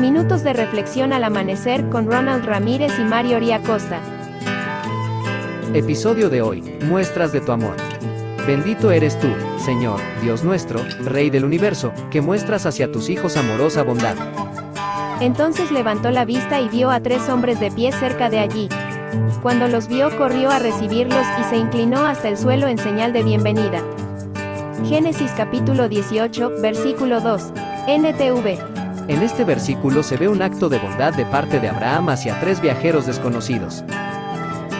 Minutos de reflexión al amanecer con Ronald Ramírez y Mario Costa. Episodio de hoy, muestras de tu amor. Bendito eres tú, Señor, Dios nuestro, Rey del universo, que muestras hacia tus hijos amorosa bondad. Entonces levantó la vista y vio a tres hombres de pie cerca de allí. Cuando los vio corrió a recibirlos y se inclinó hasta el suelo en señal de bienvenida. Génesis capítulo 18, versículo 2. NTV. En este versículo se ve un acto de bondad de parte de Abraham hacia tres viajeros desconocidos.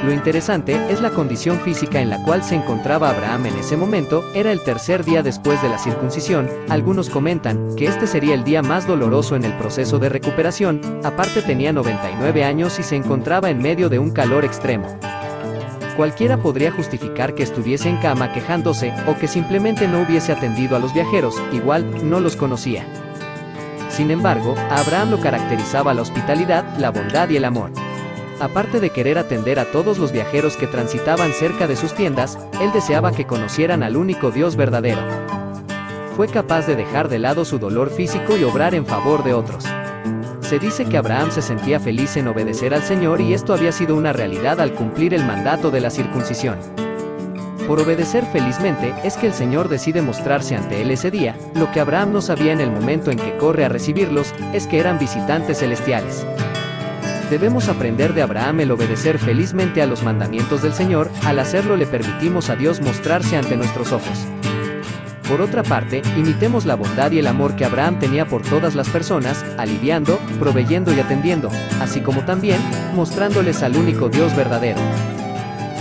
Lo interesante es la condición física en la cual se encontraba Abraham en ese momento, era el tercer día después de la circuncisión, algunos comentan que este sería el día más doloroso en el proceso de recuperación, aparte tenía 99 años y se encontraba en medio de un calor extremo. Cualquiera podría justificar que estuviese en cama quejándose, o que simplemente no hubiese atendido a los viajeros, igual, no los conocía. Sin embargo, a Abraham lo caracterizaba la hospitalidad, la bondad y el amor. Aparte de querer atender a todos los viajeros que transitaban cerca de sus tiendas, él deseaba que conocieran al único Dios verdadero. Fue capaz de dejar de lado su dolor físico y obrar en favor de otros. Se dice que Abraham se sentía feliz en obedecer al Señor y esto había sido una realidad al cumplir el mandato de la circuncisión. Por obedecer felizmente, es que el Señor decide mostrarse ante él ese día, lo que Abraham no sabía en el momento en que corre a recibirlos, es que eran visitantes celestiales. Debemos aprender de Abraham el obedecer felizmente a los mandamientos del Señor, al hacerlo le permitimos a Dios mostrarse ante nuestros ojos. Por otra parte, imitemos la bondad y el amor que Abraham tenía por todas las personas, aliviando, proveyendo y atendiendo, así como también, mostrándoles al único Dios verdadero.